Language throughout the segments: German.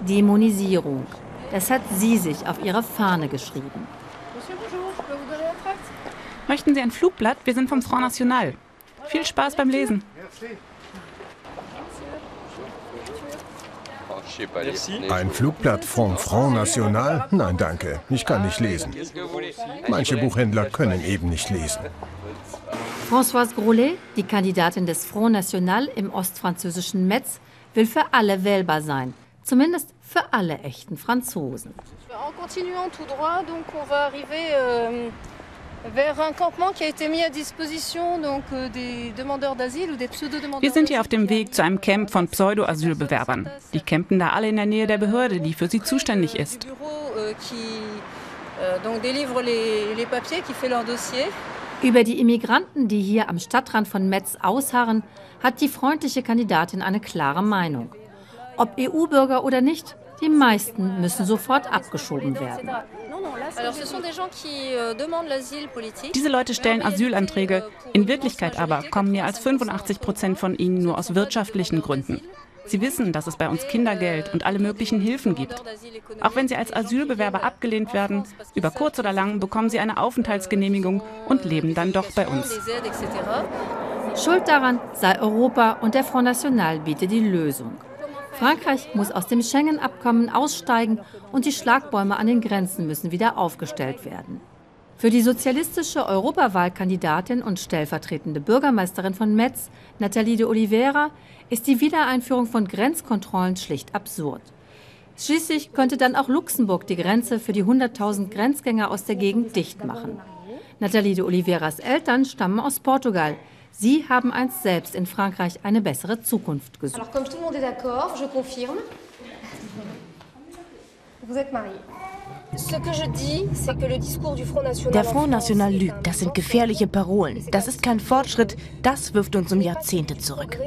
Dämonisierung. Das hat sie sich auf ihre Fahne geschrieben. Möchten Sie ein Flugblatt? Wir sind vom Front National. Viel Spaß beim Lesen. Ein Flugblatt vom Front National? Nein, danke. Ich kann nicht lesen. Manche Buchhändler können eben nicht lesen. Françoise Grolet, die Kandidatin des Front National im ostfranzösischen Metz, will für alle wählbar sein. Zumindest für alle echten Franzosen. En continuant tout droit, donc on va arriver euh, vers un campement qui a été mis à disposition donc euh, des demandeurs d'asile ou des pseudo-demandeurs. Wir sind hier auf dem Weg zu einem Camp von Pseudo-Asylbewerbern. Die campen da alle in der Nähe der Behörde, die für sie zuständig ist. Euh, qui donc délivre les, les papiers, qui fait leur dossier. Über die Immigranten, die hier am Stadtrand von Metz ausharren, hat die freundliche Kandidatin eine klare Meinung. Ob EU-Bürger oder nicht, die meisten müssen sofort abgeschoben werden. Euh. Diese Leute stellen Asylanträge. In Wirklichkeit aber kommen mehr als 85 Prozent von ihnen nur aus wirtschaftlichen Gründen. Sie wissen, dass es bei uns Kindergeld und alle möglichen Hilfen gibt. Auch wenn sie als Asylbewerber abgelehnt werden, über kurz oder lang bekommen sie eine Aufenthaltsgenehmigung und leben dann doch bei uns. Schuld daran sei Europa und der Front National bietet die Lösung. Frankreich muss aus dem Schengen-Abkommen aussteigen und die Schlagbäume an den Grenzen müssen wieder aufgestellt werden. Für die sozialistische Europawahlkandidatin und stellvertretende Bürgermeisterin von Metz, Nathalie de Oliveira, ist die Wiedereinführung von Grenzkontrollen schlicht absurd. Schließlich könnte dann auch Luxemburg die Grenze für die 100.000 Grenzgänger aus der Gegend dicht machen. Nathalie de Oliveiras Eltern stammen aus Portugal. Sie haben einst selbst in Frankreich eine bessere Zukunft gesucht. Alors comme tout le monde est d'accord, je confirme. Vous êtes National. Der Front National lügt. Das sind gefährliche Parolen. Das ist kein Fortschritt. Das wirft uns um Jahrzehnte zurück.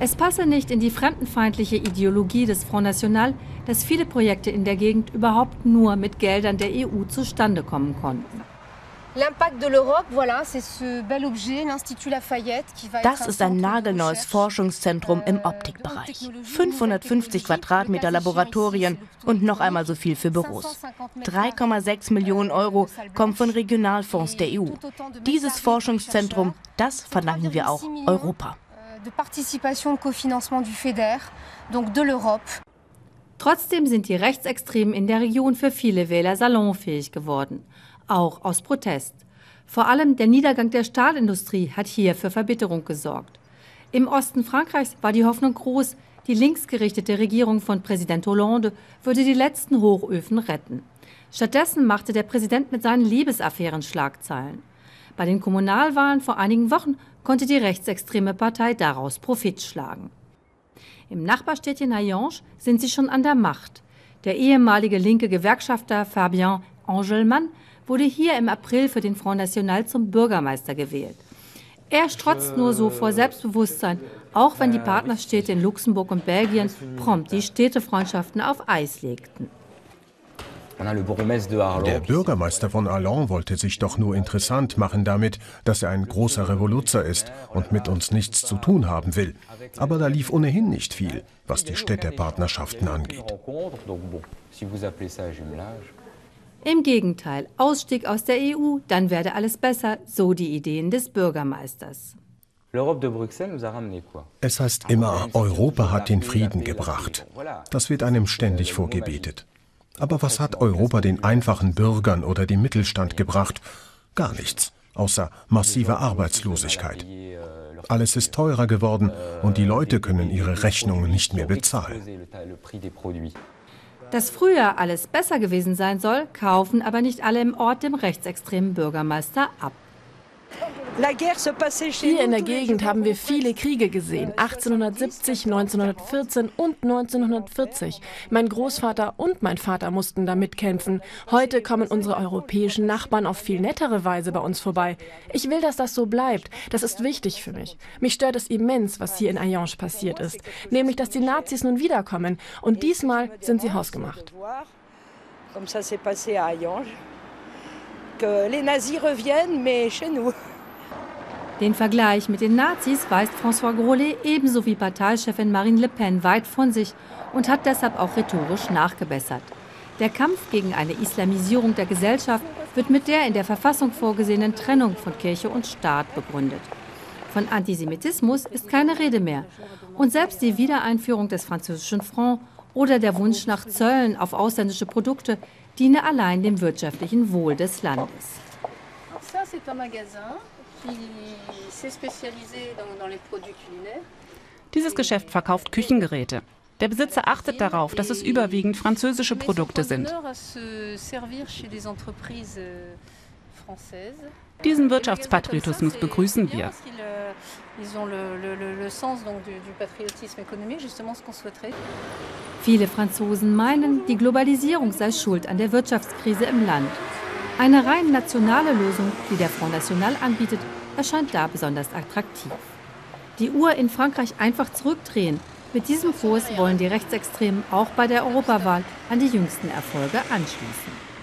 Es passe nicht in die fremdenfeindliche Ideologie des Front National, dass viele Projekte in der Gegend überhaupt nur mit Geldern der EU zustande kommen konnten. Das ist ein nagelneues. Forschungszentrum im Optikbereich. 550 Quadratmeter Laboratorien und noch einmal so viel für Büros. 3,6 Millionen Euro kommen von Regionalfonds der EU. Dieses Forschungszentrum, das verdanken wir auch Europa. Trotzdem sind die Rechtsextremen in der Region für viele Wähler salonfähig geworden, auch aus Protest. Vor allem der Niedergang der Stahlindustrie hat hier für Verbitterung gesorgt. Im Osten Frankreichs war die Hoffnung groß, die linksgerichtete Regierung von Präsident Hollande würde die letzten Hochöfen retten. Stattdessen machte der Präsident mit seinen Liebesaffären Schlagzeilen. Bei den Kommunalwahlen vor einigen Wochen konnte die rechtsextreme Partei daraus Profit schlagen. Im Nachbarstädtchen Hayange sind sie schon an der Macht. Der ehemalige linke Gewerkschafter Fabien Angelmann wurde hier im April für den Front National zum Bürgermeister gewählt. Er strotzt nur so vor Selbstbewusstsein, auch wenn die Partnerstädte in Luxemburg und Belgien prompt die Städtefreundschaften auf Eis legten. Der Bürgermeister von Arlon wollte sich doch nur interessant machen damit, dass er ein großer Revoluzer ist und mit uns nichts zu tun haben will. Aber da lief ohnehin nicht viel, was die Städtepartnerschaften angeht. Im Gegenteil, Ausstieg aus der EU, dann werde alles besser, so die Ideen des Bürgermeisters. Es heißt immer, Europa hat den Frieden gebracht. Das wird einem ständig vorgebetet. Aber was hat Europa den einfachen Bürgern oder dem Mittelstand gebracht? Gar nichts, außer massiver Arbeitslosigkeit. Alles ist teurer geworden und die Leute können ihre Rechnungen nicht mehr bezahlen. Dass früher alles besser gewesen sein soll, kaufen aber nicht alle im Ort dem rechtsextremen Bürgermeister ab. Hier in der Gegend haben wir viele Kriege gesehen. 1870, 1914 und 1940. Mein Großvater und mein Vater mussten da mitkämpfen. Heute kommen unsere europäischen Nachbarn auf viel nettere Weise bei uns vorbei. Ich will, dass das so bleibt. Das ist wichtig für mich. Mich stört es immens, was hier in Hayange passiert ist. Nämlich, dass die Nazis nun wiederkommen. Und diesmal sind sie hausgemacht. Comme ça s'est passé à Hayange. Que les nazis reviennent, mais chez nous. Den Vergleich mit den Nazis weist François Grolet ebenso wie Parteichefin Marine Le Pen weit von sich und hat deshalb auch rhetorisch nachgebessert. Der Kampf gegen eine Islamisierung der Gesellschaft wird mit der in der Verfassung vorgesehenen Trennung von Kirche und Staat begründet. Von Antisemitismus ist keine Rede mehr. Und selbst die Wiedereinführung des französischen Franc oder der Wunsch nach Zöllen auf ausländische Produkte diene allein dem wirtschaftlichen Wohl des Landes. Dieses Geschäft verkauft Küchengeräte. Der Besitzer achtet darauf, dass es überwiegend französische Produkte sind. Diesen Wirtschaftspatriotismus begrüßen wir. Viele Franzosen meinen, die Globalisierung sei schuld an der Wirtschaftskrise im Land. Eine rein nationale Lösung, die der Front National anbietet, erscheint da besonders attraktiv. Die Uhr in Frankreich einfach zurückdrehen. Mit diesem Kurs wollen die Rechtsextremen auch bei der Europawahl an die jüngsten Erfolge anschließen.